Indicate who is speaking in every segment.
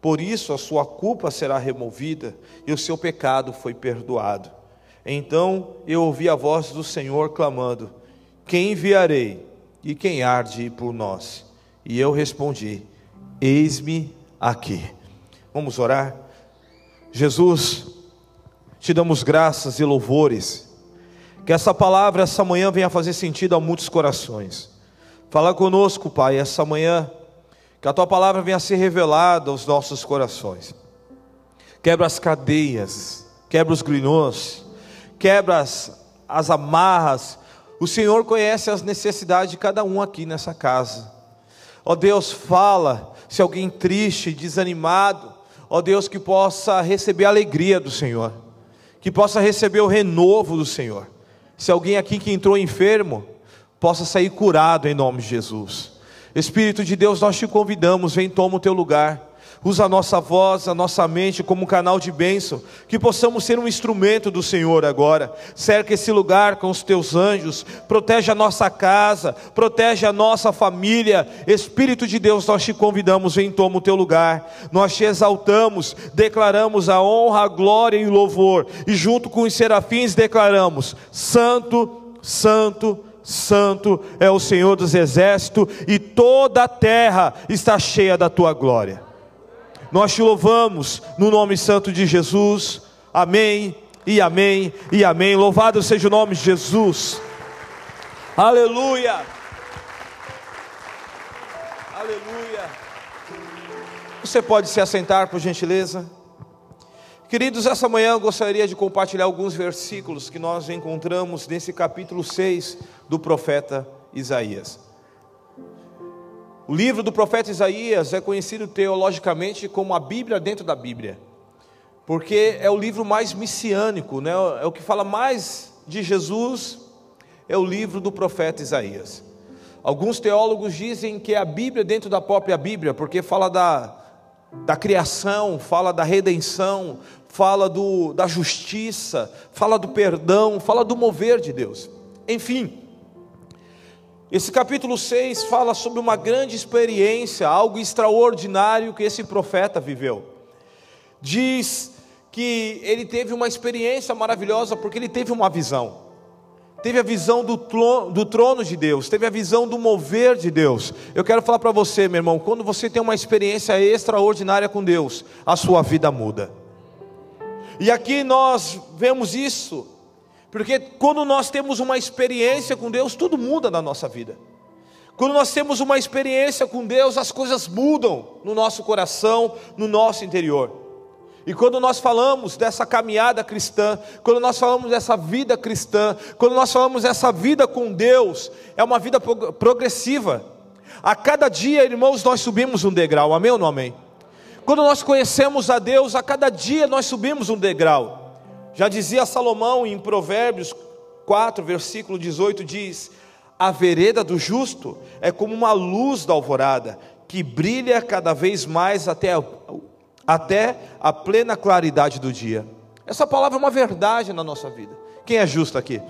Speaker 1: Por isso a sua culpa será removida e o seu pecado foi perdoado. Então eu ouvi a voz do Senhor clamando: Quem enviarei e quem há de ir por nós? E eu respondi: Eis-me aqui. Vamos orar? Jesus, te damos graças e louvores. Que essa palavra, essa manhã, venha fazer sentido a muitos corações. Fala conosco, Pai, essa manhã que a tua palavra venha ser revelada aos nossos corações. Quebra as cadeias, quebra os grilhões, quebra as, as amarras. O Senhor conhece as necessidades de cada um aqui nessa casa. Ó Deus, fala se alguém triste, desanimado, ó Deus, que possa receber a alegria do Senhor, que possa receber o renovo do Senhor. Se alguém aqui que entrou enfermo, possa sair curado em nome de Jesus. Espírito de Deus, nós te convidamos, vem, toma o teu lugar. Usa a nossa voz, a nossa mente como um canal de bênção, que possamos ser um instrumento do Senhor agora. Cerca esse lugar com os teus anjos, protege a nossa casa, protege a nossa família. Espírito de Deus, nós te convidamos, vem, toma o teu lugar. Nós te exaltamos, declaramos a honra, a glória e o louvor, e junto com os serafins declaramos: Santo, Santo, Santo é o Senhor dos exércitos, e toda a terra está cheia da tua glória. Nós te louvamos no nome santo de Jesus. Amém. E amém. E amém. Louvado seja o nome de Jesus. Aleluia. Aleluia. Você pode se assentar, por gentileza? Queridos, essa manhã eu gostaria de compartilhar alguns versículos que nós encontramos nesse capítulo 6 do profeta Isaías. O livro do profeta Isaías é conhecido teologicamente como a Bíblia dentro da Bíblia, porque é o livro mais messiânico, né? é o que fala mais de Jesus, é o livro do profeta Isaías. Alguns teólogos dizem que é a Bíblia dentro da própria Bíblia, porque fala da, da criação, fala da redenção, fala do, da justiça, fala do perdão, fala do mover de Deus. Enfim, esse capítulo 6 fala sobre uma grande experiência, algo extraordinário que esse profeta viveu. Diz que ele teve uma experiência maravilhosa porque ele teve uma visão. Teve a visão do trono, do trono de Deus, teve a visão do mover de Deus. Eu quero falar para você, meu irmão, quando você tem uma experiência extraordinária com Deus, a sua vida muda. E aqui nós vemos isso, porque quando nós temos uma experiência com Deus, tudo muda na nossa vida. Quando nós temos uma experiência com Deus, as coisas mudam no nosso coração, no nosso interior. E quando nós falamos dessa caminhada cristã, quando nós falamos dessa vida cristã, quando nós falamos dessa vida com Deus, é uma vida progressiva. A cada dia, irmãos, nós subimos um degrau, amém ou não amém? Quando nós conhecemos a Deus, a cada dia nós subimos um degrau. Já dizia Salomão em Provérbios 4, versículo 18: diz: A vereda do justo é como uma luz da alvorada, que brilha cada vez mais até até a plena claridade do dia. Essa palavra é uma verdade na nossa vida. Quem é justo aqui?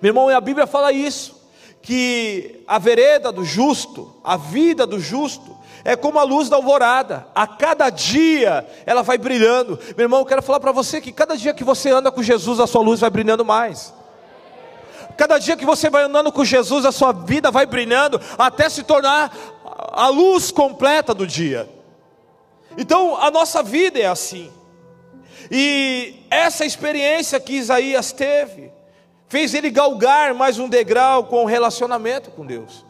Speaker 1: Meu irmão, a Bíblia fala isso, que a vereda do justo, a vida do justo, é como a luz da alvorada, a cada dia ela vai brilhando. Meu irmão, eu quero falar para você que cada dia que você anda com Jesus, a sua luz vai brilhando mais. Cada dia que você vai andando com Jesus, a sua vida vai brilhando até se tornar a luz completa do dia. Então, a nossa vida é assim. E essa experiência que Isaías teve, fez ele galgar mais um degrau com o relacionamento com Deus.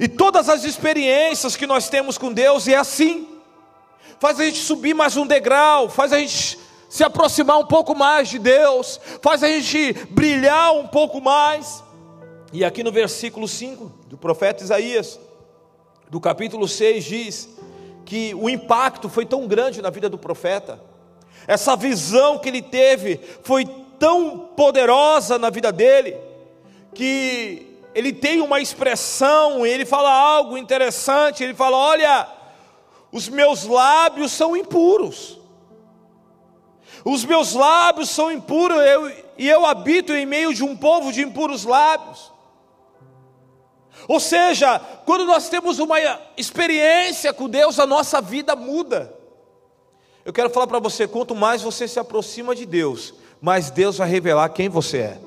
Speaker 1: E todas as experiências que nós temos com Deus é assim. Faz a gente subir mais um degrau, faz a gente se aproximar um pouco mais de Deus, faz a gente brilhar um pouco mais. E aqui no versículo 5 do profeta Isaías, do capítulo 6, diz que o impacto foi tão grande na vida do profeta, essa visão que ele teve foi tão poderosa na vida dele, que ele tem uma expressão, ele fala algo interessante, ele fala: Olha, os meus lábios são impuros, os meus lábios são impuros, eu, e eu habito em meio de um povo de impuros lábios. Ou seja, quando nós temos uma experiência com Deus, a nossa vida muda. Eu quero falar para você: quanto mais você se aproxima de Deus, mais Deus vai revelar quem você é.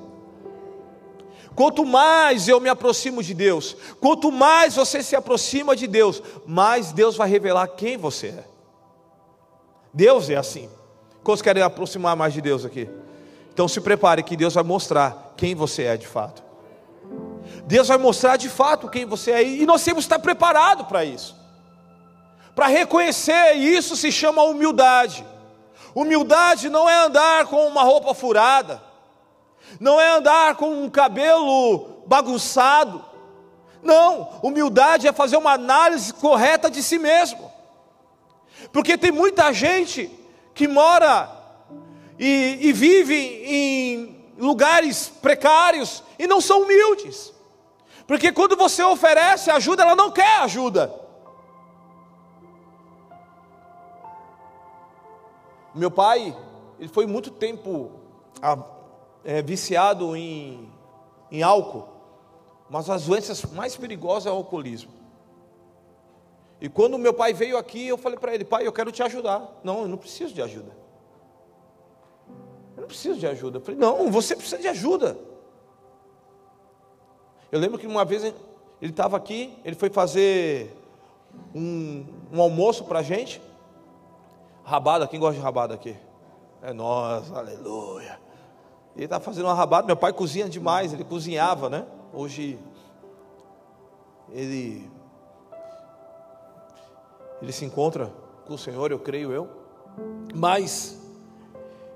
Speaker 1: Quanto mais eu me aproximo de Deus, quanto mais você se aproxima de Deus, mais Deus vai revelar quem você é. Deus é assim. Quantos querem aproximar mais de Deus aqui? Então se prepare que Deus vai mostrar quem você é de fato. Deus vai mostrar de fato quem você é e nós temos que estar preparados para isso. Para reconhecer, isso se chama humildade. Humildade não é andar com uma roupa furada, não é andar com um cabelo bagunçado. Não, humildade é fazer uma análise correta de si mesmo. Porque tem muita gente que mora e, e vive em lugares precários e não são humildes. Porque quando você oferece ajuda, ela não quer ajuda. Meu pai, ele foi muito tempo é, viciado em, em álcool, mas as doenças mais perigosas é o alcoolismo. E quando meu pai veio aqui, eu falei para ele, pai, eu quero te ajudar. Não, eu não preciso de ajuda. Eu não preciso de ajuda. Eu falei, não, você precisa de ajuda. Eu lembro que uma vez ele estava aqui, ele foi fazer um, um almoço para a gente. Rabada, quem gosta de rabada aqui? É nós, aleluia. Ele estava fazendo uma rabada, meu pai cozinha demais, ele cozinhava, né? Hoje ele ele se encontra com o Senhor, eu creio eu. Mas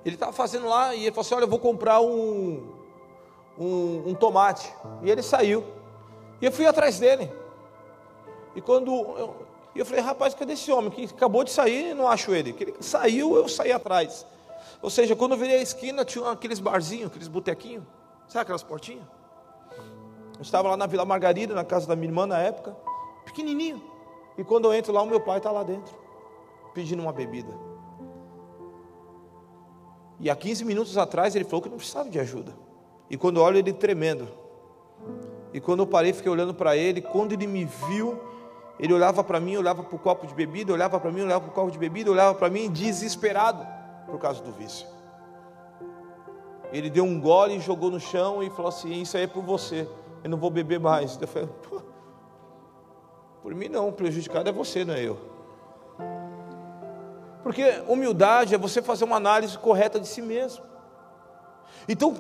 Speaker 1: ele estava fazendo lá e ele falou assim: Olha, eu vou comprar um, um, um, tomate. E ele saiu. E eu fui atrás dele. E quando eu, eu falei: Rapaz, cadê esse homem que acabou de sair e não acho ele? Que ele saiu, eu saí atrás. Ou seja, quando eu virei a esquina, tinha aqueles barzinhos, aqueles botequinhos, sabe aquelas portinhas? Eu estava lá na Vila Margarida, na casa da minha irmã na época, pequenininho. E quando eu entro lá, o meu pai está lá dentro, pedindo uma bebida. E há 15 minutos atrás ele falou que não precisava de ajuda. E quando olho ele tremendo. E quando eu parei, fiquei olhando para ele. Quando ele me viu, ele olhava para mim, olhava para o copo de bebida, olhava para mim, olhava para o copo de bebida, olhava para mim desesperado por causa do vício. Ele deu um gole e jogou no chão e falou assim: Isso aí é por você, eu não vou beber mais. Eu falei: Por mim não, o prejudicado é você, não é eu. Porque humildade é você fazer uma análise correta de si mesmo. Então,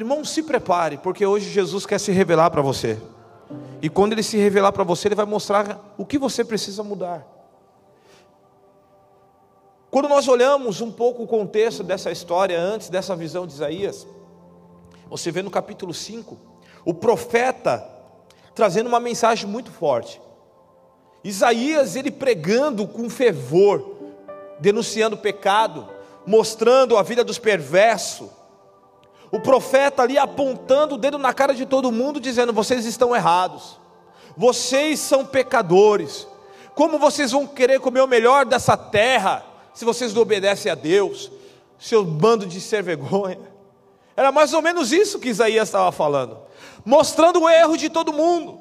Speaker 1: irmão, se prepare, porque hoje Jesus quer se revelar para você. E quando ele se revelar para você, ele vai mostrar o que você precisa mudar. Quando nós olhamos um pouco o contexto dessa história antes dessa visão de Isaías, você vê no capítulo 5, o profeta trazendo uma mensagem muito forte. Isaías, ele pregando com fervor, denunciando o pecado, mostrando a vida dos perversos. O profeta ali apontando o dedo na cara de todo mundo, dizendo: vocês estão errados, vocês são pecadores. Como vocês vão querer comer o melhor dessa terra? se vocês não obedecem a Deus, seu bando de ser vergonha. Era mais ou menos isso que Isaías estava falando, mostrando o erro de todo mundo.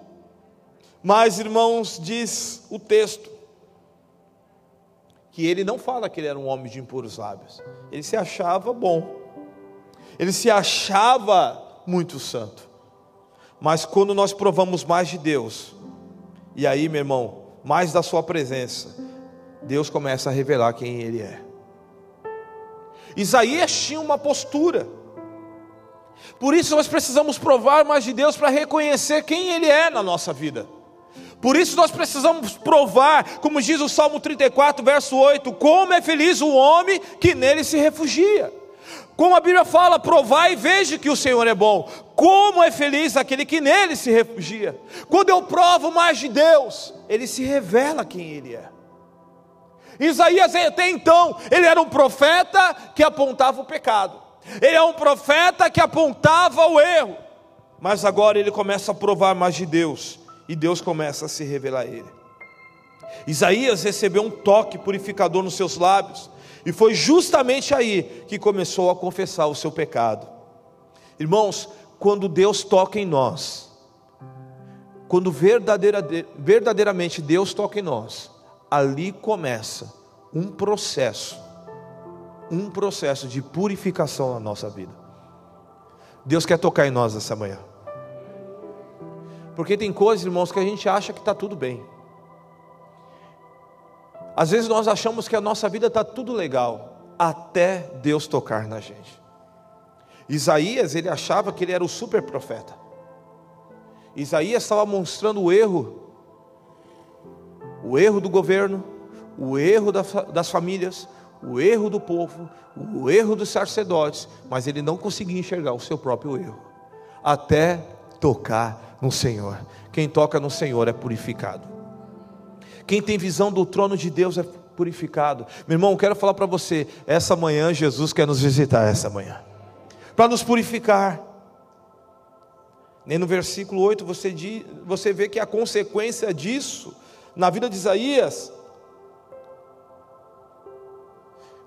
Speaker 1: Mas, irmãos, diz o texto, que ele não fala que ele era um homem de impuros lábios, ele se achava bom, ele se achava muito santo. Mas quando nós provamos mais de Deus, e aí, meu irmão, mais da Sua presença, Deus começa a revelar quem Ele é. Isaías tinha uma postura, por isso nós precisamos provar mais de Deus para reconhecer quem Ele é na nossa vida. Por isso nós precisamos provar, como diz o Salmo 34, verso 8: como é feliz o homem que nele se refugia. Como a Bíblia fala, provai e veja que o Senhor é bom. Como é feliz aquele que nele se refugia. Quando eu provo mais de Deus, ele se revela quem ele é. Isaías até então, ele era um profeta que apontava o pecado. Ele é um profeta que apontava o erro. Mas agora ele começa a provar mais de Deus e Deus começa a se revelar a ele. Isaías recebeu um toque purificador nos seus lábios e foi justamente aí que começou a confessar o seu pecado. Irmãos, quando Deus toca em nós, quando verdadeira, verdadeiramente Deus toca em nós, ali começa um processo, um processo de purificação na nossa vida. Deus quer tocar em nós essa manhã. Porque tem coisas, irmãos, que a gente acha que está tudo bem. Às vezes nós achamos que a nossa vida está tudo legal, até Deus tocar na gente. Isaías, ele achava que ele era o super profeta. Isaías estava mostrando o erro, o erro do governo, o erro das famílias, o erro do povo, o erro dos sacerdotes, mas ele não conseguia enxergar o seu próprio erro, até tocar no Senhor. Quem toca no Senhor é purificado. Quem tem visão do trono de Deus é purificado. Meu irmão, quero falar para você, essa manhã Jesus quer nos visitar essa manhã. Para nos purificar. Nem no versículo 8 você, diz, você vê que a consequência disso na vida de Isaías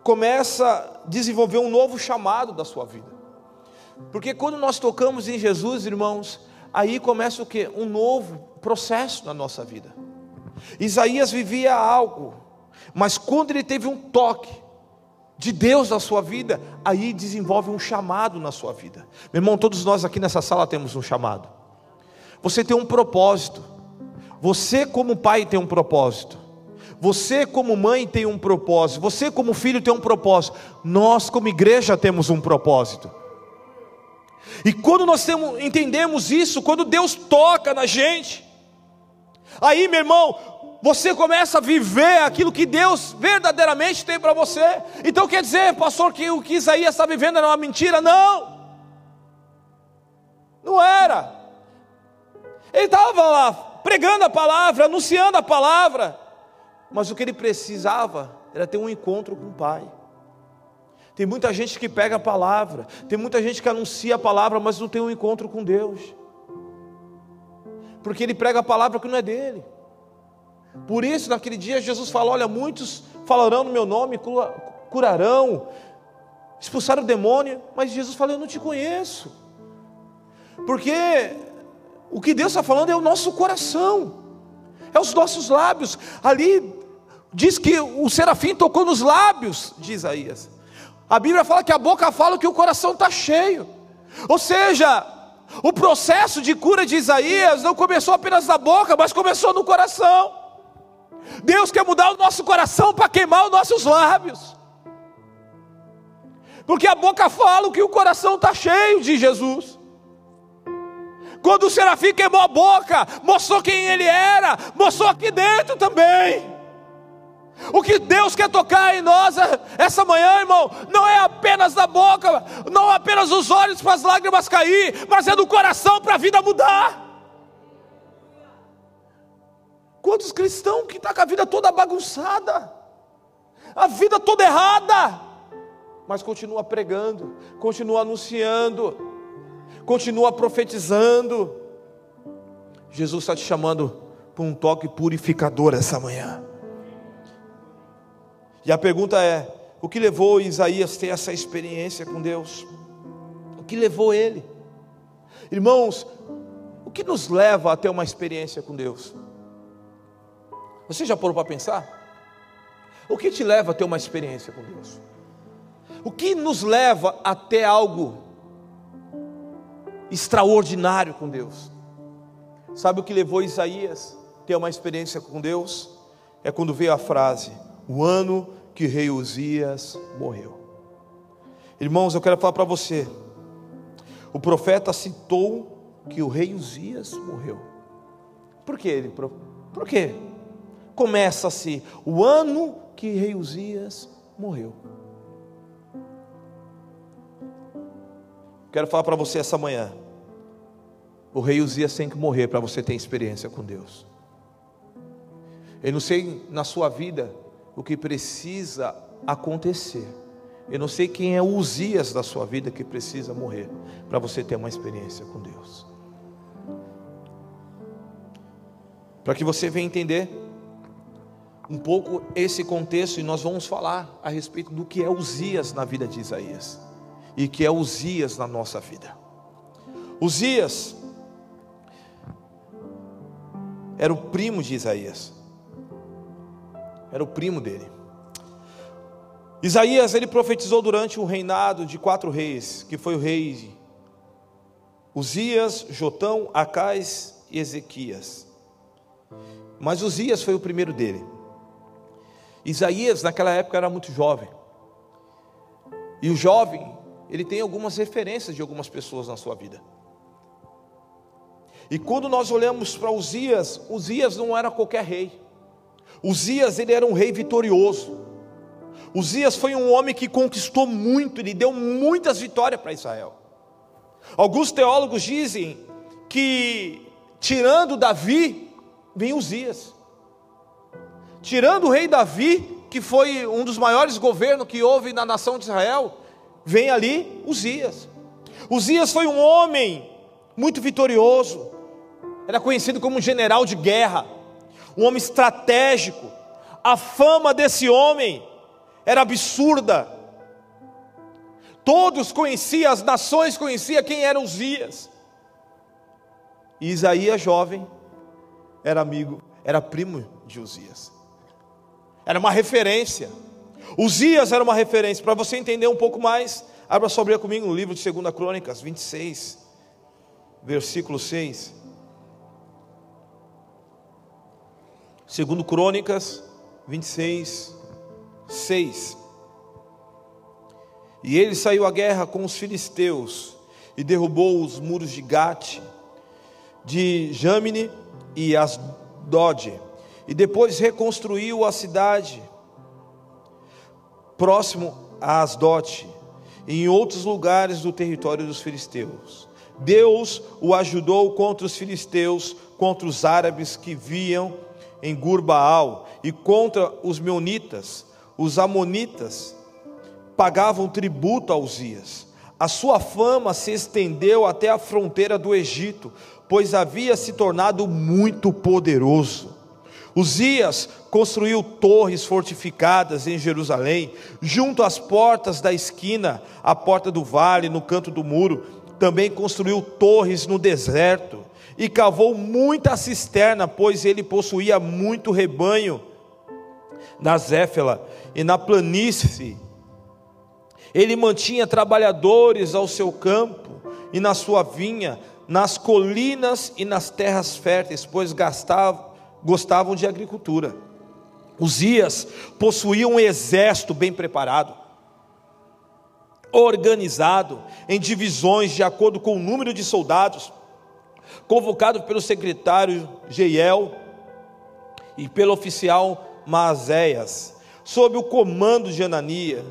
Speaker 1: começa a desenvolver um novo chamado da sua vida. Porque quando nós tocamos em Jesus, irmãos, aí começa o que? Um novo processo na nossa vida. Isaías vivia algo, mas quando ele teve um toque de Deus na sua vida, aí desenvolve um chamado na sua vida. Meu irmão, todos nós aqui nessa sala temos um chamado. Você tem um propósito. Você, como pai, tem um propósito. Você, como mãe, tem um propósito. Você, como filho, tem um propósito. Nós, como igreja, temos um propósito. E quando nós temos, entendemos isso, quando Deus toca na gente, aí, meu irmão, você começa a viver aquilo que Deus verdadeiramente tem para você. Então quer dizer, pastor, que o que Isaías está vivendo era uma mentira? Não, não era. Ele estava lá pregando a palavra, anunciando a palavra, mas o que ele precisava era ter um encontro com o Pai. Tem muita gente que pega a palavra, tem muita gente que anuncia a palavra, mas não tem um encontro com Deus, porque ele prega a palavra que não é dele. Por isso, naquele dia, Jesus falou: Olha, muitos falarão no meu nome, curarão, expulsaram o demônio, mas Jesus falou: Eu não te conheço, porque o que Deus está falando é o nosso coração, é os nossos lábios. Ali diz que o serafim tocou nos lábios de Isaías. A Bíblia fala que a boca fala que o coração está cheio, ou seja, o processo de cura de Isaías não começou apenas na boca, mas começou no coração. Deus quer mudar o nosso coração para queimar os nossos lábios. Porque a boca fala que o coração está cheio de Jesus. Quando o serafim queimou a boca, mostrou quem ele era, mostrou aqui dentro também. O que Deus quer tocar em nós essa manhã, irmão, não é apenas da boca, não é apenas os olhos para as lágrimas cair, mas é do coração para a vida mudar. Quantos cristãos que estão tá com a vida toda bagunçada, a vida toda errada, mas continua pregando, continua anunciando, continua profetizando. Jesus está te chamando para um toque purificador essa manhã. E a pergunta é: o que levou Isaías a ter essa experiência com Deus? O que levou ele? Irmãos, o que nos leva a ter uma experiência com Deus? Você já parou para pensar? O que te leva a ter uma experiência com Deus? O que nos leva a ter algo extraordinário com Deus? Sabe o que levou Isaías a ter uma experiência com Deus? É quando veio a frase: o ano que rei Uzias morreu. Irmãos, eu quero falar para você. O profeta citou que o rei Uzias morreu. Por que ele? Por quê? começa-se o ano que rei Uzias morreu. Quero falar para você essa manhã. O rei Uzias tem que morrer para você ter experiência com Deus. Eu não sei na sua vida o que precisa acontecer. Eu não sei quem é o Uzias da sua vida que precisa morrer para você ter uma experiência com Deus. Para que você venha entender um pouco esse contexto e nós vamos falar a respeito do que é Uzias na vida de Isaías e que é Uzias na nossa vida. Uzias, era o primo de Isaías. Era o primo dele. Isaías ele profetizou durante o reinado de quatro reis, que foi o rei Uzias, Jotão, Acais e Ezequias. Mas Uzias foi o primeiro dele. Isaías naquela época era muito jovem. E o jovem, ele tem algumas referências de algumas pessoas na sua vida. E quando nós olhamos para Uzias, Uzias não era qualquer rei. Uzias ele era um rei vitorioso. Uzias foi um homem que conquistou muito, ele deu muitas vitórias para Israel. Alguns teólogos dizem que, tirando Davi, vem Uzias. Tirando o rei Davi, que foi um dos maiores governos que houve na nação de Israel, vem ali Uzias. Uzias foi um homem muito vitorioso, era conhecido como um general de guerra, um homem estratégico. A fama desse homem era absurda. Todos conheciam, as nações conheciam quem eram Uzias. E Isaías, jovem, era amigo, era primo de Uzias. Era uma referência. Uzias era uma referência. Para você entender um pouco mais, abra sua comigo no livro de 2 Crônicas 26, versículo 6. Segundo Crônicas 26, 6. E ele saiu à guerra com os filisteus e derrubou os muros de Gate, de Jamine e Asdod, e depois reconstruiu a cidade próximo a Asdod e em outros lugares do território dos filisteus. Deus o ajudou contra os filisteus, contra os árabes que viam em Gurbaal e contra os meunitas, os amonitas pagavam tributo a Uzias. A sua fama se estendeu até a fronteira do Egito, pois havia se tornado muito poderoso. Uzias construiu torres fortificadas em Jerusalém, junto às portas da esquina, a porta do vale, no canto do muro. Também construiu torres no deserto e cavou muita cisterna, pois ele possuía muito rebanho na Zéfela e na planície. Ele mantinha trabalhadores ao seu campo e na sua vinha, nas colinas e nas terras férteis, pois gastavam, gostavam de agricultura. Uzias possuía um exército bem preparado, organizado em divisões de acordo com o número de soldados, convocado pelo secretário Jeiel e pelo oficial Maazéias, sob o comando de Anania,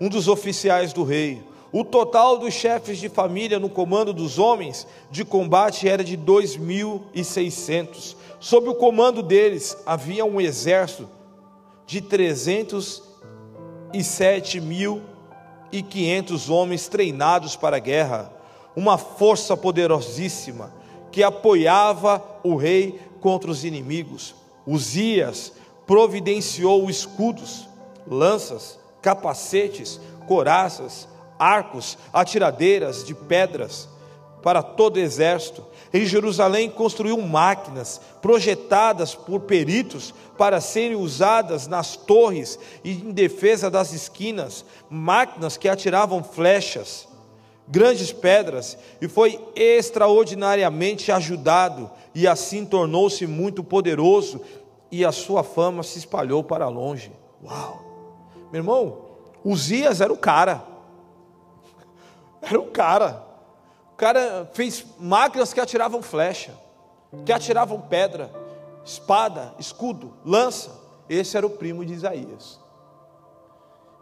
Speaker 1: um dos oficiais do rei. O total dos chefes de família no comando dos homens de combate era de dois mil e seiscentos. Sob o comando deles havia um exército de trezentos e sete mil e quinhentos homens treinados para a guerra, uma força poderosíssima que apoiava o rei contra os inimigos. Uzias providenciou escudos, lanças, capacetes, coraças, arcos, atiradeiras de pedras para todo o exército. Em Jerusalém construiu máquinas projetadas por peritos para serem usadas nas torres e em defesa das esquinas, máquinas que atiravam flechas, grandes pedras, e foi extraordinariamente ajudado e assim tornou-se muito poderoso, e a sua fama se espalhou para longe. Uau! Meu irmão, Uzias era o cara. Era o cara. O cara fez máquinas que atiravam flecha, que atiravam pedra, espada, escudo, lança. Esse era o primo de Isaías.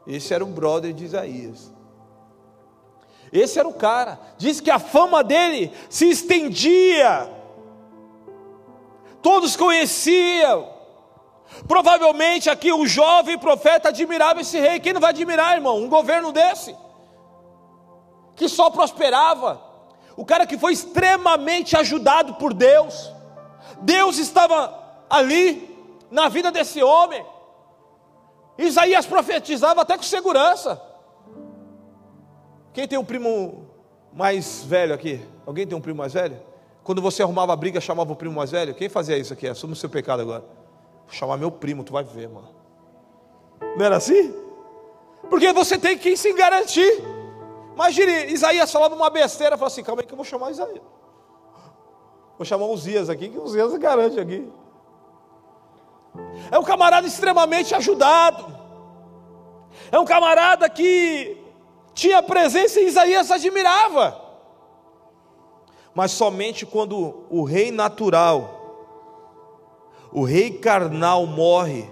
Speaker 1: Esse era um brother de Isaías. Esse era o cara. Diz que a fama dele se estendia todos conheciam. Provavelmente aqui o jovem profeta admirava esse rei. Quem não vai admirar, irmão? Um governo desse, que só prosperava. O cara que foi extremamente ajudado por Deus. Deus estava ali na vida desse homem. Isaías profetizava até com segurança. Quem tem um primo mais velho aqui? Alguém tem um primo mais velho? Quando você arrumava briga, chamava o primo mais velho. Quem fazia isso aqui? Assume o seu pecado agora. Vou chamar meu primo, tu vai ver, mano. Não era assim? Porque você tem que se garantir. Imagine, Isaías falava uma besteira, falou assim: calma aí que eu vou chamar Isaías. Vou chamar os Zias aqui, que os Zias garante aqui. É um camarada extremamente ajudado. É um camarada que tinha presença e Isaías admirava. Mas somente quando o rei natural, o rei carnal morre,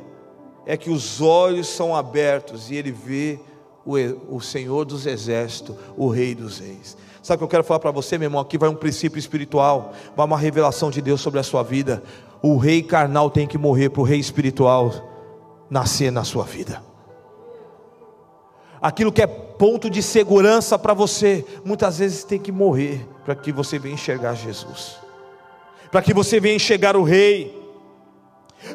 Speaker 1: é que os olhos são abertos e ele vê o, o Senhor dos exércitos, o Rei dos reis. Sabe o que eu quero falar para você, meu irmão? Aqui vai um princípio espiritual, vai uma revelação de Deus sobre a sua vida. O rei carnal tem que morrer para o rei espiritual nascer na sua vida. Aquilo que é ponto de segurança para você, muitas vezes tem que morrer para que você venha enxergar Jesus, para que você venha enxergar o Rei,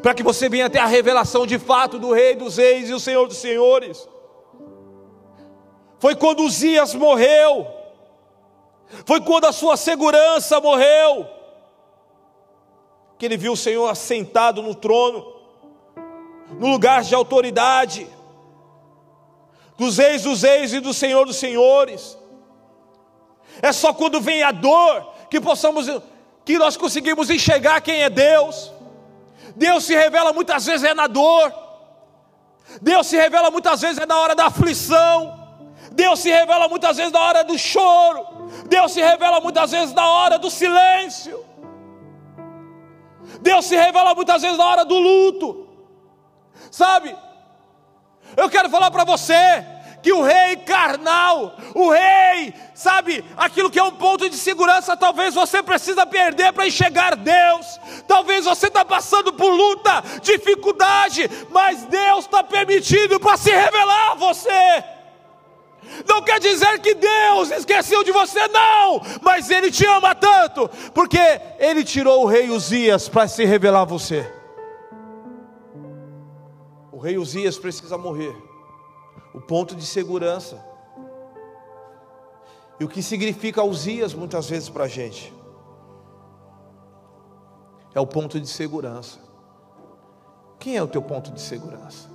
Speaker 1: para que você venha ter a revelação de fato do Rei dos Reis e o Senhor dos Senhores. Foi quando Uzias morreu, foi quando a sua segurança morreu, que ele viu o Senhor assentado no trono, no lugar de autoridade, dos reis dos reis e do Senhor dos senhores. É só quando vem a dor que possamos, que nós conseguimos enxergar quem é Deus. Deus se revela muitas vezes é na dor. Deus se revela muitas vezes é na hora da aflição. Deus se revela muitas vezes na hora do choro. Deus se revela muitas vezes na hora do silêncio. Deus se revela muitas vezes na hora do luto. Sabe? Eu quero falar para você, que o rei carnal, o rei, sabe, aquilo que é um ponto de segurança, talvez você precisa perder para enxergar Deus. Talvez você está passando por luta, dificuldade, mas Deus está permitindo para se revelar a você. Não quer dizer que Deus esqueceu de você, não, mas Ele te ama tanto, porque Ele tirou o rei Uzias para se revelar a você. Rei Uzias precisa morrer o ponto de segurança. E o que significa Uzias muitas vezes para a gente? É o ponto de segurança. Quem é o teu ponto de segurança?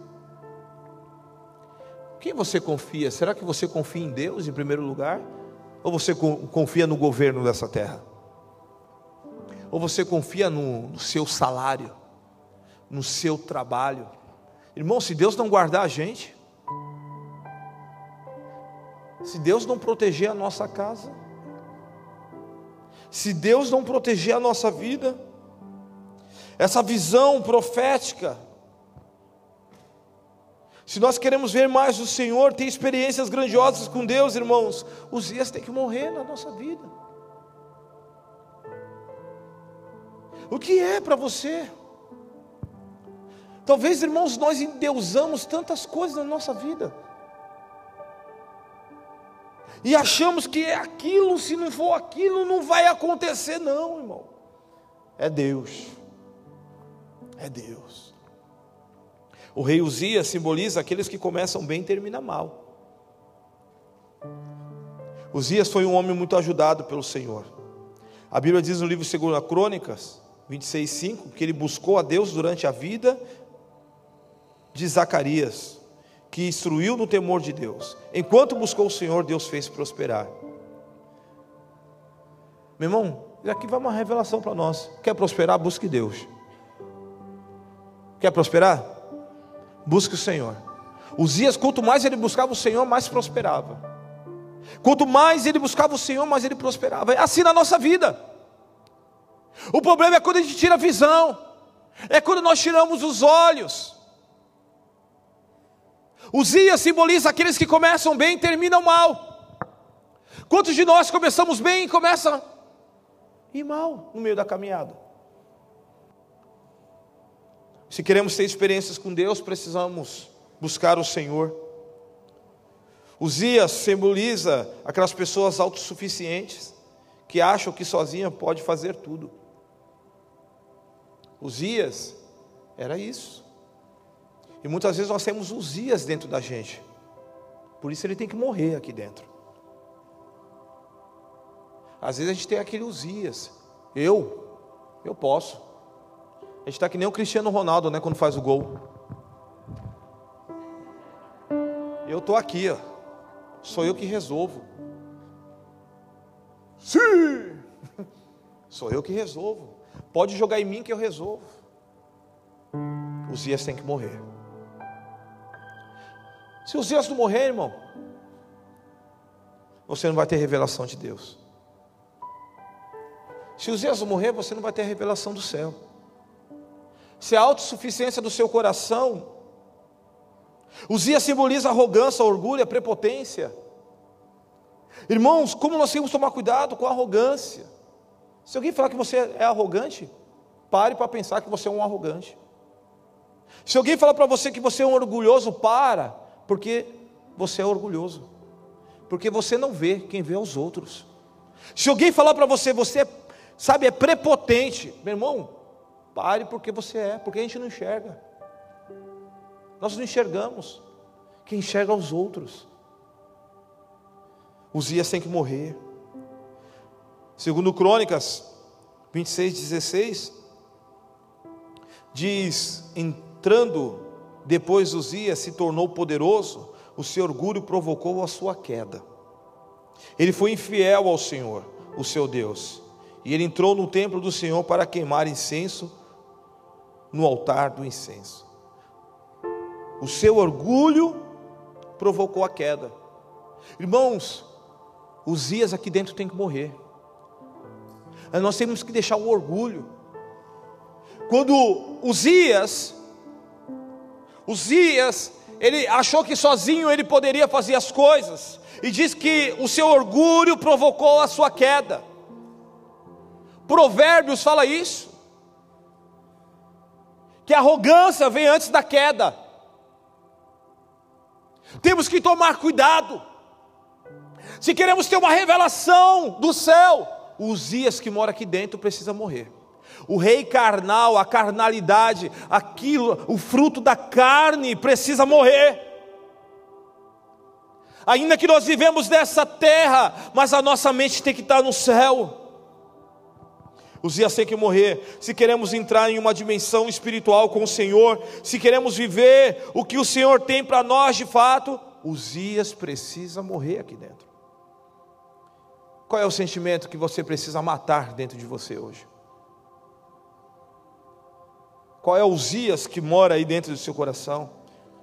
Speaker 1: Quem você confia? Será que você confia em Deus em primeiro lugar? Ou você confia no governo dessa terra? Ou você confia no, no seu salário, no seu trabalho? Irmão, se Deus não guardar a gente, se Deus não proteger a nossa casa, se Deus não proteger a nossa vida, essa visão profética, se nós queremos ver mais o Senhor, ter experiências grandiosas com Deus, irmãos, os dias têm que morrer na nossa vida. O que é para você? Talvez, irmãos, nós endeusamos tantas coisas na nossa vida e achamos que é aquilo, se não for aquilo, não vai acontecer, não, irmão. É Deus, é Deus. O rei Uzias simboliza aqueles que começam bem e terminam mal. Uzias foi um homem muito ajudado pelo Senhor. A Bíblia diz no livro 2 Crônicas 26,5 que ele buscou a Deus durante a vida de Zacarias que instruiu no temor de Deus. Enquanto buscou o Senhor, Deus fez prosperar. Meu irmão, aqui vai uma revelação para nós. Quer prosperar? Busque Deus. Quer prosperar? Busque o Senhor. Os dias, quanto mais ele buscava o Senhor, mais prosperava. Quanto mais ele buscava o Senhor, mais ele prosperava. É assim na nossa vida. O problema é quando a gente tira a visão, é quando nós tiramos os olhos. Uzias simboliza aqueles que começam bem e terminam mal. Quantos de nós começamos bem e começam e mal no meio da caminhada? Se queremos ter experiências com Deus, precisamos buscar o Senhor. Uzias simboliza aquelas pessoas autossuficientes que acham que sozinha pode fazer tudo. Uzias era isso. E muitas vezes nós temos Uzias dentro da gente. Por isso ele tem que morrer aqui dentro. Às vezes a gente tem aquele Uzias Eu? Eu posso. A gente está que nem o Cristiano Ronaldo, né? Quando faz o gol. Eu estou aqui, ó. Sou eu que resolvo. Sim! Sou eu que resolvo. Pode jogar em mim que eu resolvo. Os dias têm que morrer. Se os dias não morrer, irmão, você não vai ter revelação de Deus. Se os dias não morrer, você não vai ter a revelação do céu. Se a autossuficiência do seu coração, os dias simboliza arrogância, orgulho, prepotência. Irmãos, como nós temos que tomar cuidado com a arrogância. Se alguém falar que você é arrogante, pare para pensar que você é um arrogante. Se alguém falar para você que você é um orgulhoso, para, porque você é orgulhoso. Porque você não vê quem vê os outros. Se alguém falar para você, você é, sabe, é prepotente, meu irmão, pare porque você é, porque a gente não enxerga. Nós não enxergamos. Quem enxerga os outros. Os dias têm que morrer. Segundo Crônicas 26, 16, diz: entrando depois Uzias se tornou poderoso, o seu orgulho provocou a sua queda. Ele foi infiel ao Senhor, o seu Deus, e ele entrou no templo do Senhor para queimar incenso no altar do incenso. O seu orgulho provocou a queda. Irmãos, Uzias aqui dentro tem que morrer. Nós temos que deixar o orgulho. Quando Uzias, Uzias, ele achou que sozinho ele poderia fazer as coisas, e diz que o seu orgulho provocou a sua queda. Provérbios fala isso, que a arrogância vem antes da queda. Temos que tomar cuidado. Se queremos ter uma revelação do céu, os dias que mora aqui dentro precisa morrer. O rei carnal, a carnalidade, aquilo, o fruto da carne precisa morrer. Ainda que nós vivemos nessa terra, mas a nossa mente tem que estar no céu. Os dias têm que morrer. Se queremos entrar em uma dimensão espiritual com o Senhor, se queremos viver o que o Senhor tem para nós de fato, os dias precisa morrer aqui dentro. Qual é o sentimento que você precisa matar dentro de você hoje? Qual é o Zias que mora aí dentro do seu coração?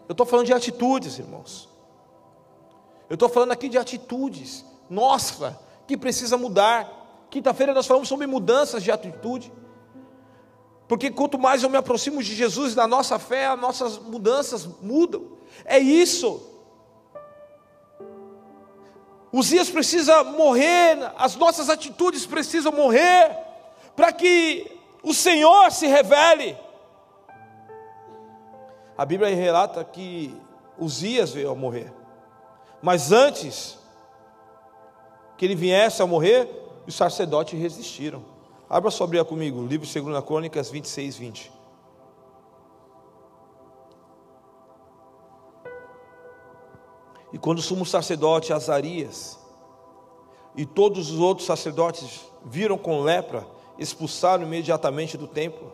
Speaker 1: Eu estou falando de atitudes, irmãos. Eu estou falando aqui de atitudes. Nossa, que precisa mudar. Quinta-feira nós falamos sobre mudanças de atitude. Porque quanto mais eu me aproximo de Jesus e da nossa fé, as nossas mudanças mudam. É isso. Os dias precisam morrer, as nossas atitudes precisam morrer, para que o Senhor se revele. A Bíblia relata que Uzias veio a morrer, mas antes que ele viesse a morrer, os sacerdotes resistiram. Abra sua Bíblia comigo, livro 2 Crônicas 26, 20. E quando o sumo sacerdote Azarias e todos os outros sacerdotes viram com lepra, expulsaram imediatamente do templo.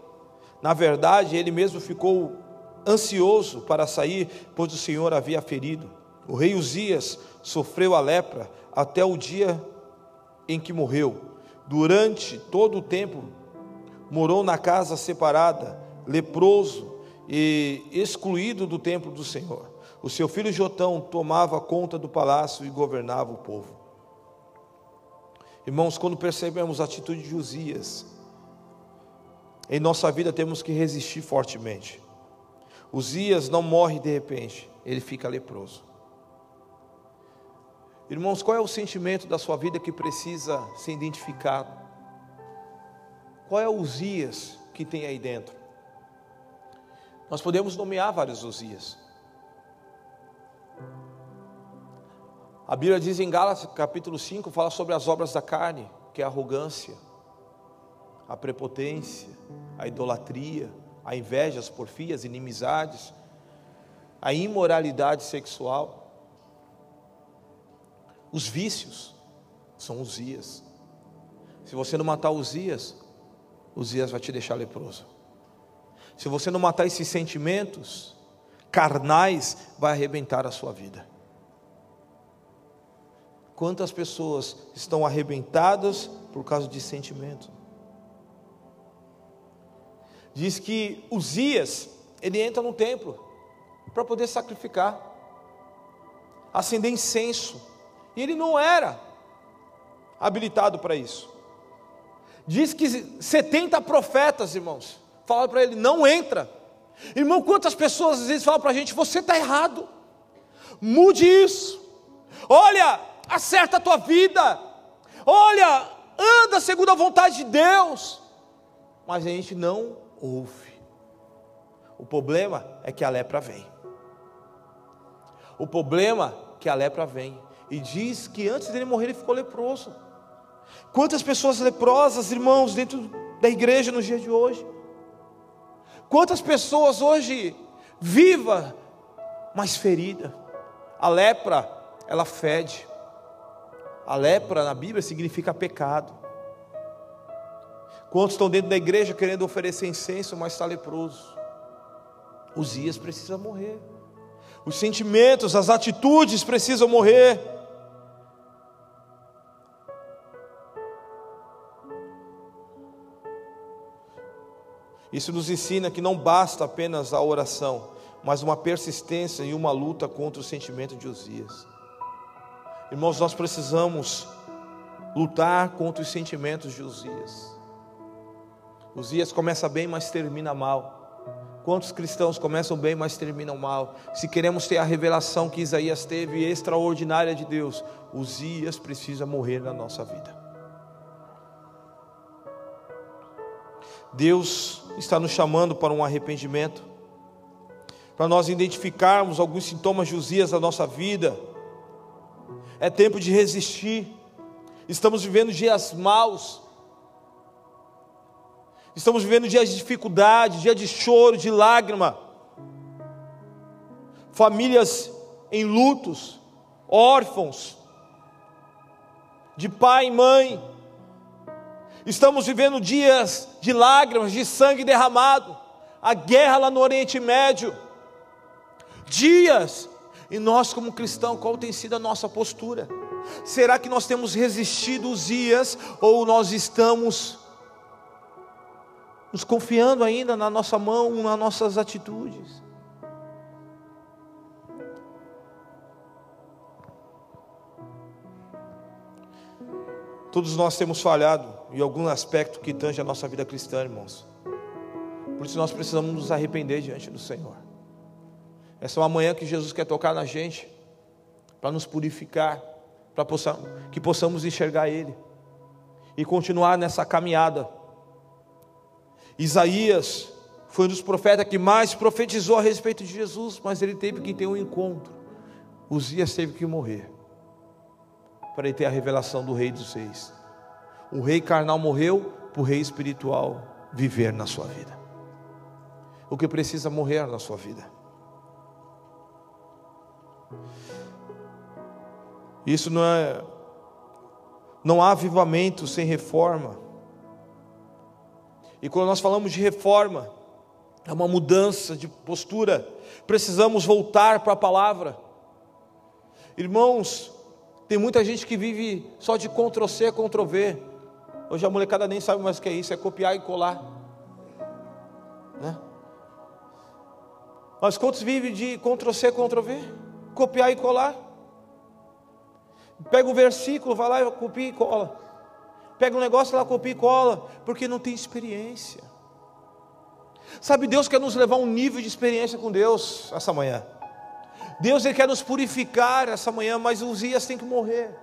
Speaker 1: Na verdade, ele mesmo ficou ansioso para sair, pois o Senhor havia ferido. O rei Uzias sofreu a lepra até o dia em que morreu. Durante todo o tempo, morou na casa separada, leproso e excluído do templo do Senhor. O seu filho Jotão tomava conta do palácio e governava o povo. Irmãos, quando percebemos a atitude de Uzias, em nossa vida temos que resistir fortemente. Uzias não morre de repente, ele fica leproso. Irmãos, qual é o sentimento da sua vida que precisa ser identificado? Qual é o Uzias que tem aí dentro? Nós podemos nomear vários Uzias. A Bíblia diz em Gálatas capítulo 5, fala sobre as obras da carne, que é a arrogância, a prepotência, a idolatria, a inveja, as porfias, inimizades, a imoralidade sexual, os vícios, são os dias. Se você não matar os dias, Uzias vai te deixar leproso. Se você não matar esses sentimentos carnais, vai arrebentar a sua vida. Quantas pessoas estão arrebentadas por causa de sentimento? Diz que Uzias, ele entra no templo para poder sacrificar, acender incenso, e ele não era habilitado para isso. Diz que 70 profetas, irmãos, falaram para ele: não entra. Irmão, quantas pessoas às vezes falam para a gente: você está errado, mude isso, olha, acerta a tua vida, olha, anda segundo a vontade de Deus, mas a gente não ouve. O problema é que a lepra vem. O problema é que a lepra vem. E diz que antes dele morrer ele ficou leproso. Quantas pessoas leprosas, irmãos, dentro da igreja nos dias de hoje? Quantas pessoas hoje viva, mas ferida? A lepra, ela fede. A lepra na Bíblia significa pecado. Quantos estão dentro da igreja querendo oferecer incenso, mas está leproso? Os dias precisam morrer. Os sentimentos, as atitudes precisam morrer. Isso nos ensina que não basta apenas a oração, mas uma persistência e uma luta contra o sentimento de Osias. Irmãos, nós precisamos lutar contra os sentimentos de Osias. Osias começa bem, mas termina mal. Quantos cristãos começam bem, mas terminam mal? Se queremos ter a revelação que Isaías teve, extraordinária de Deus, Osias precisa morrer na nossa vida. Deus está nos chamando para um arrependimento, para nós identificarmos alguns sintomas de Uzias da nossa vida. É tempo de resistir. Estamos vivendo dias maus. Estamos vivendo dias de dificuldade, dias de choro, de lágrima. Famílias em lutos, órfãos, de pai e mãe Estamos vivendo dias de lágrimas, de sangue derramado, a guerra lá no Oriente Médio. Dias, e nós, como cristãos, qual tem sido a nossa postura? Será que nós temos resistido os dias, ou nós estamos nos confiando ainda na nossa mão, nas nossas atitudes? Todos nós temos falhado em algum aspecto que tange a nossa vida cristã, irmãos. Por isso nós precisamos nos arrepender diante do Senhor. Essa é uma manhã que Jesus quer tocar na gente, para nos purificar, para que possamos enxergar Ele e continuar nessa caminhada. Isaías foi um dos profetas que mais profetizou a respeito de Jesus, mas ele teve que ter um encontro. Uzias teve que morrer para ele ter a revelação do Rei dos Reis. O rei carnal morreu para o rei espiritual viver na sua vida. O que precisa morrer na sua vida. Isso não é. Não há avivamento sem reforma. E quando nós falamos de reforma, é uma mudança de postura. Precisamos voltar para a palavra. Irmãos, tem muita gente que vive só de Ctrl C, Ctrl V. Hoje a molecada nem sabe mais o que é isso, é copiar e colar. Né? Mas quantos vivem de Ctrl C, Ctrl V? Copiar e colar. Pega o versículo, vai lá e copia e cola. Pega um negócio lá, copia e cola, porque não tem experiência. Sabe, Deus quer nos levar a um nível de experiência com Deus essa manhã. Deus ele quer nos purificar essa manhã, mas os dias têm que morrer.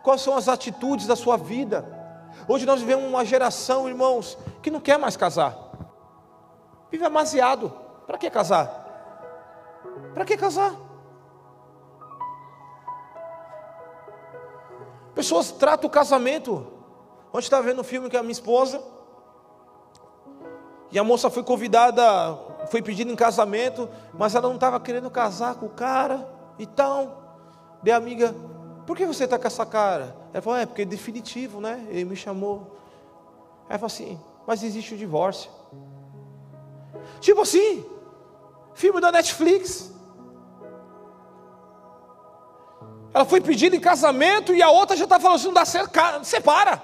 Speaker 1: Quais são as atitudes da sua vida? Hoje nós vivemos uma geração, irmãos, que não quer mais casar. Vive amaziado. Para que casar? Para que casar? Pessoas tratam o casamento. Ontem estava vendo um filme com a minha esposa. E a moça foi convidada, foi pedida em casamento, mas ela não estava querendo casar com o cara e tal. A amiga, por que você está com essa cara? Ela falou, é porque é definitivo, né? Ele me chamou. Ela falou assim, mas existe o divórcio. Tipo assim, filme da Netflix. Ela foi pedida em casamento e a outra já está falando assim: não dá certo, separa.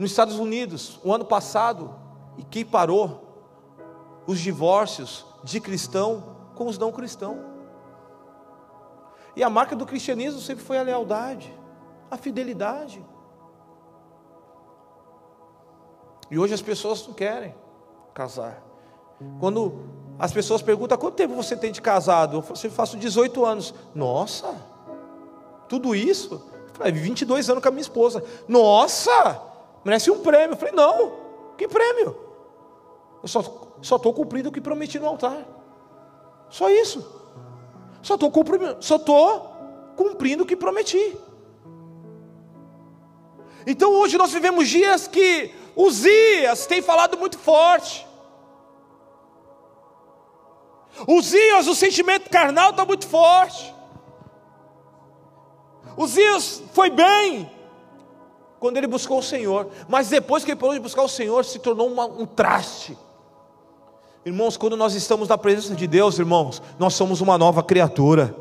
Speaker 1: Nos Estados Unidos, o ano passado, e que parou os divórcios de cristão com os não cristãos. E a marca do cristianismo sempre foi a lealdade, a fidelidade. E hoje as pessoas não querem casar. Quando as pessoas perguntam quanto tempo você tem de casado, eu faço 18 anos. Nossa, tudo isso? Eu falei, 22 anos com a minha esposa. Nossa, merece um prêmio. Eu falei, não, que prêmio? Eu só estou cumprindo o que prometi no altar. Só isso. Só estou cumprindo, só cumprindo o que prometi. Então hoje nós vivemos dias que Uzias tem falado muito forte. Uzias, o sentimento carnal está muito forte. Uzias foi bem quando ele buscou o Senhor, mas depois que ele parou de buscar o Senhor, se tornou uma, um traste. Irmãos, quando nós estamos na presença de Deus, irmãos, nós somos uma nova criatura.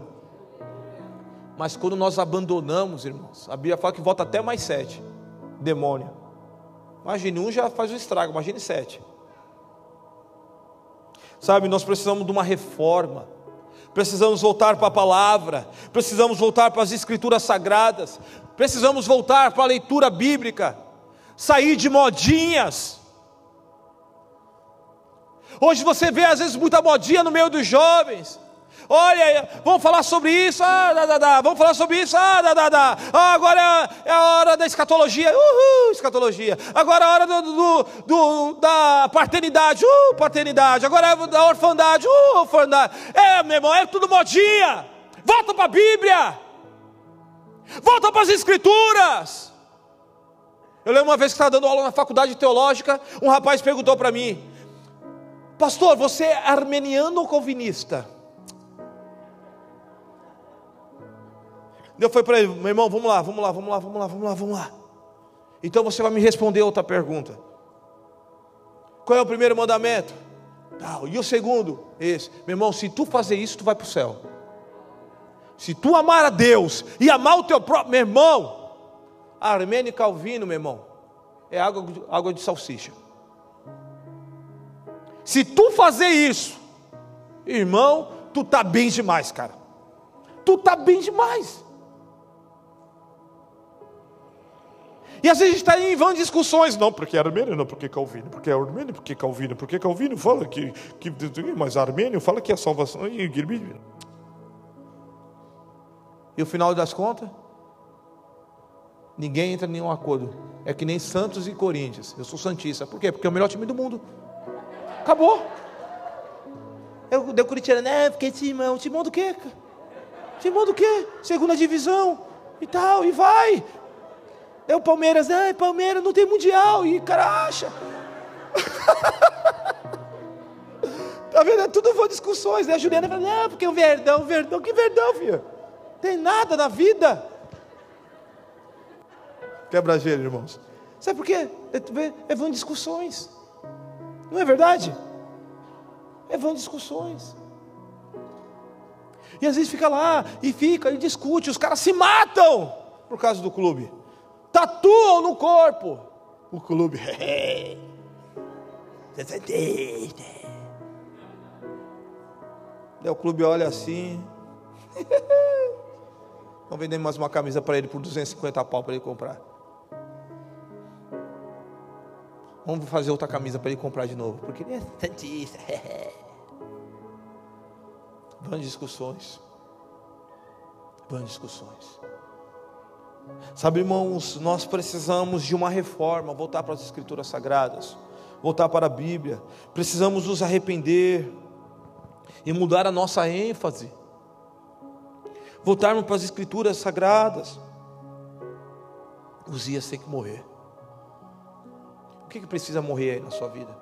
Speaker 1: Mas quando nós abandonamos, irmãos, a Bíblia fala que volta até mais sete demônio. Imagine, um já faz o estrago, imagine sete. Sabe, nós precisamos de uma reforma. Precisamos voltar para a palavra, precisamos voltar para as escrituras sagradas, precisamos voltar para a leitura bíblica, sair de modinhas. Hoje você vê às vezes muita modinha no meio dos jovens. Olha, vamos falar sobre isso, ah, dá, dá, dá. vamos falar sobre isso, ah, dá, dá, dá. Ah, agora é, a hora da escatologia, uhul, escatologia. Agora é a hora do, do, do, da paternidade, uh, paternidade. Agora é da orfandade, uh, orfandade. É, meu irmão, é tudo modinha. Volta para a Bíblia, volta para as Escrituras. Eu lembro uma vez que estava dando aula na faculdade teológica, um rapaz perguntou para mim: Pastor, você é armeniano ou calvinista? Eu falei para ele, meu irmão, vamos lá, vamos lá, vamos lá, vamos lá, vamos lá, vamos lá. Então você vai me responder outra pergunta. Qual é o primeiro mandamento? Tal. E o segundo? Esse. Meu irmão, se tu fazer isso, tu vai para o céu. Se tu amar a Deus e amar o teu próprio, meu irmão, Armênio e Calvino, meu irmão, é água, água de salsicha. Se tu fazer isso, irmão, tu tá bem demais, cara. Tu tá bem demais. E às vezes a gente está em vão discussões, não, porque é armênio, não, porque Calvino, porque é armênio, porque Calvino, porque Calvino fala que, que mas armênio fala que é salvação. E, e o final das contas, ninguém entra em nenhum acordo. É que nem Santos e Corinthians. Eu sou Santista. Por quê? Porque é o melhor time do mundo. Acabou. Eu dei o Curitiba, né? Porque timão. Timão do quê? Timão do quê? Segunda divisão e tal, e vai. É o Palmeiras, né? Palmeiras não tem mundial. E cara acha. tá vendo? É tudo foi discussões, né? A Juliana fala, não, porque o Verdão, o Verdão, que Verdão, filho? Tem nada na vida. Quebra gelo, irmãos. Sabe por quê? É, é vão discussões. Não é verdade? É vão discussões. E às vezes fica lá e fica e discute, os caras se matam por causa do clube. Tatuam no corpo. O clube. Daí o clube olha assim. Vamos vender mais uma camisa para ele por 250 pau para ele comprar. Vamos fazer outra camisa para ele comprar de novo, porque ele é santista. Vão discussões. Vão discussões. Sabe, irmãos, nós precisamos de uma reforma, voltar para as Escrituras Sagradas, voltar para a Bíblia. Precisamos nos arrepender e mudar a nossa ênfase. Voltarmos para as Escrituras Sagradas. Os dias têm que morrer. O que, que precisa morrer aí na sua vida?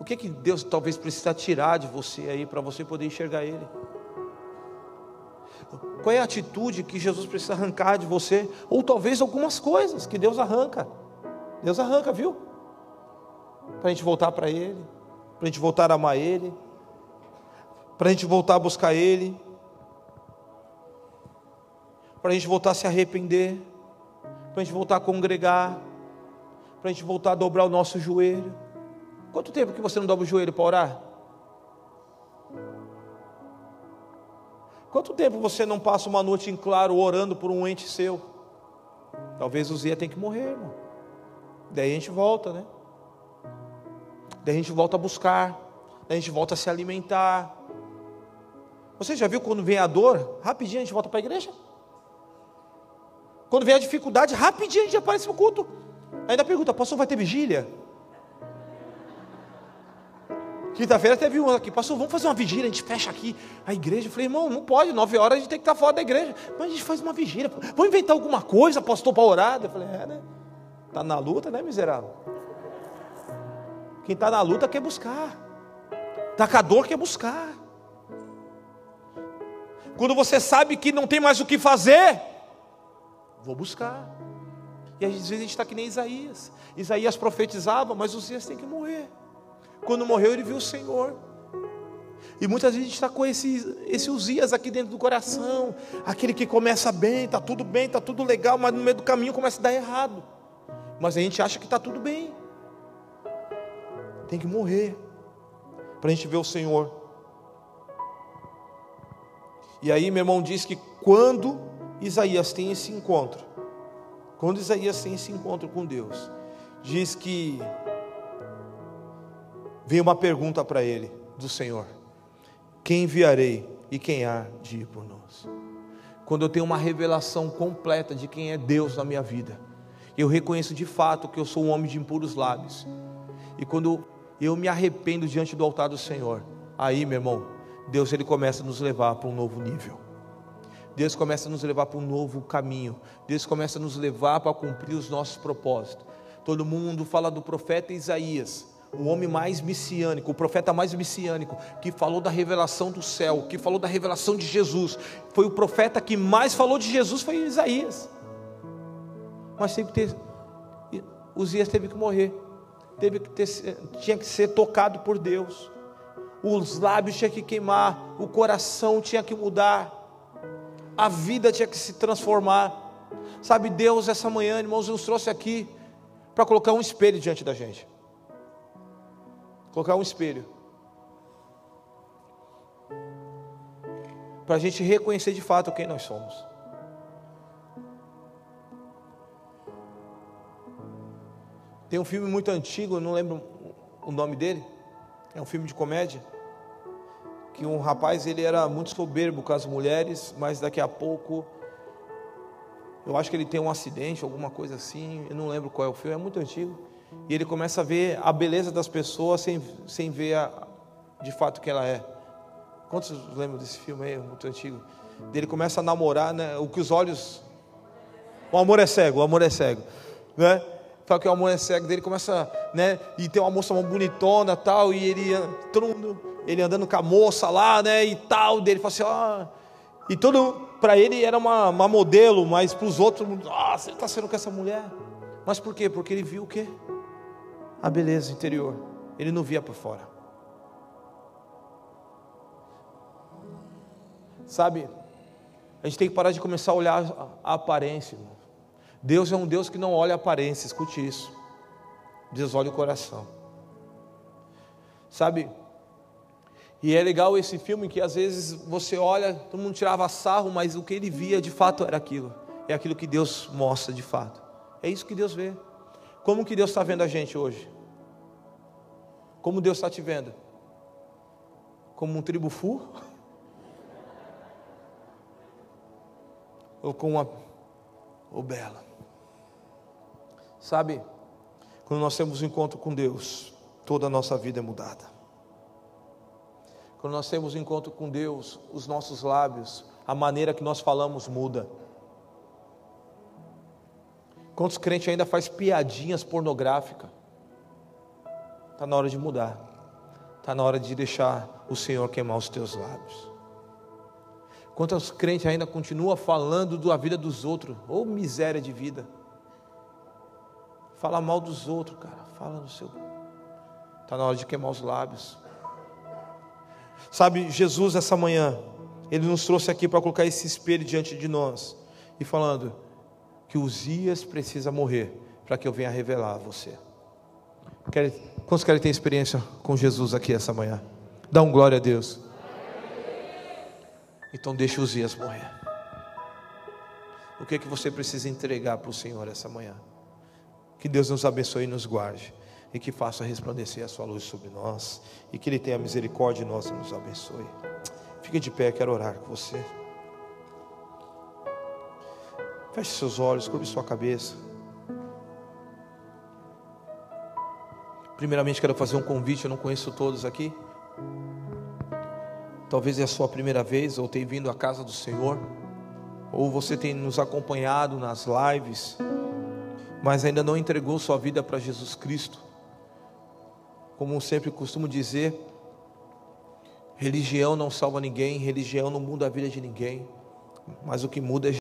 Speaker 1: O que, que Deus talvez precisa tirar de você aí para você poder enxergar Ele? Qual é a atitude que Jesus precisa arrancar de você? Ou talvez algumas coisas que Deus arranca. Deus arranca, viu? Para a gente voltar para Ele, para a gente voltar a amar Ele, para a gente voltar a buscar Ele, para a gente voltar a se arrepender, para a gente voltar a congregar, para a gente voltar a dobrar o nosso joelho. Quanto tempo que você não dobra o joelho para orar? Quanto tempo você não passa uma noite em claro orando por um ente seu? Talvez o Zia tenha que morrer, irmão. Daí a gente volta, né? Daí a gente volta a buscar, daí a gente volta a se alimentar. Você já viu quando vem a dor, rapidinho a gente volta para a igreja? Quando vem a dificuldade, rapidinho a gente aparece no culto. Ainda pergunta, pastor, vai ter vigília? Quinta-feira teve um aqui, pastor, vamos fazer uma vigília, a gente fecha aqui a igreja. Eu falei, irmão, não pode, nove horas a gente tem que estar fora da igreja. Mas a gente faz uma vigília, vamos inventar alguma coisa, pastor, para orar. Eu falei, é, né? Está na luta, né, miserável? Quem está na luta quer buscar. Está com a dor quer buscar. Quando você sabe que não tem mais o que fazer, vou buscar. E às vezes a gente está que nem Isaías. Isaías profetizava, mas os dias têm que morrer. Quando morreu, ele viu o Senhor. E muitas vezes a gente está com esse, esse Uzias aqui dentro do coração. Aquele que começa bem, está tudo bem, está tudo legal, mas no meio do caminho começa a dar errado. Mas a gente acha que está tudo bem. Tem que morrer. Para a gente ver o Senhor. E aí, meu irmão diz que quando Isaías tem esse encontro, quando Isaías tem esse encontro com Deus, diz que veio uma pergunta para ele do Senhor: Quem enviarei e quem há de ir por nós? Quando eu tenho uma revelação completa de quem é Deus na minha vida, eu reconheço de fato que eu sou um homem de impuros lábios, e quando eu me arrependo diante do altar do Senhor, aí, meu irmão, Deus ele começa a nos levar para um novo nível. Deus começa a nos levar para um novo caminho. Deus começa a nos levar para cumprir os nossos propósitos. Todo mundo fala do profeta Isaías o homem mais messiânico, o profeta mais messiânico, que falou da revelação do céu, que falou da revelação de Jesus. Foi o profeta que mais falou de Jesus, foi Isaías. Mas teve que ter, Uzias teve que morrer, teve que ter, tinha que ser tocado por Deus. Os lábios tinham que queimar, o coração tinha que mudar, a vida tinha que se transformar. Sabe, Deus, essa manhã, irmãos, nos trouxe aqui para colocar um espelho diante da gente colocar um espelho. Para a gente reconhecer de fato quem nós somos. Tem um filme muito antigo, não lembro o nome dele. É um filme de comédia. Que um rapaz ele era muito soberbo com as mulheres, mas daqui a pouco eu acho que ele tem um acidente, alguma coisa assim. Eu não lembro qual é o filme, é muito antigo. E ele começa a ver a beleza das pessoas sem, sem ver a, de fato quem ela é. Quantos lembram desse filme aí, muito antigo? Ele começa a namorar, né? O que os olhos. O amor é cego, o amor é cego, né? Fala que o amor é cego dele, começa, né? E tem uma moça uma bonitona tal, e ele, todo ele andando com a moça lá, né? E tal, dele fala assim, ah, e todo, para ele era uma, uma modelo, mas para os outros, ah, você está sendo com essa mulher. Mas por quê? Porque ele viu o quê? A beleza interior, ele não via por fora. Sabe, a gente tem que parar de começar a olhar a aparência. Irmão. Deus é um Deus que não olha a aparência, escute isso. Deus olha o coração. Sabe, e é legal esse filme que às vezes você olha, todo mundo tirava sarro, mas o que ele via de fato era aquilo. É aquilo que Deus mostra de fato. É isso que Deus vê. Como que Deus está vendo a gente hoje? Como Deus está te vendo? Como um tribo fu? Ou com uma ou bela? Sabe, quando nós temos um encontro com Deus, toda a nossa vida é mudada. Quando nós temos um encontro com Deus, os nossos lábios, a maneira que nós falamos muda. Quantos crentes ainda faz piadinhas pornográficas? Está na hora de mudar. Está na hora de deixar o Senhor queimar os teus lábios. Quantos crentes ainda continua falando da vida dos outros? Ou oh, miséria de vida. Fala mal dos outros, cara. Fala no seu. Está na hora de queimar os lábios. Sabe, Jesus, essa manhã, Ele nos trouxe aqui para colocar esse espelho diante de nós e falando que Uzias precisa morrer para que eu venha revelar a você. Quer, quantos querem ter experiência com Jesus aqui essa manhã? Dá um glória a Deus. Então deixe Uzias morrer. O que é que você precisa entregar para o Senhor essa manhã? Que Deus nos abençoe e nos guarde e que faça resplandecer a sua luz sobre nós e que Ele tenha misericórdia de nós e nos abençoe. Fique de pé, quero orar com você. Feche seus olhos, curve sua cabeça. Primeiramente, quero fazer um convite. Eu não conheço todos aqui. Talvez é a sua primeira vez, ou tem vindo à casa do Senhor, ou você tem nos acompanhado nas lives, mas ainda não entregou sua vida para Jesus Cristo. Como sempre costumo dizer, religião não salva ninguém, religião não muda a vida de ninguém, mas o que muda é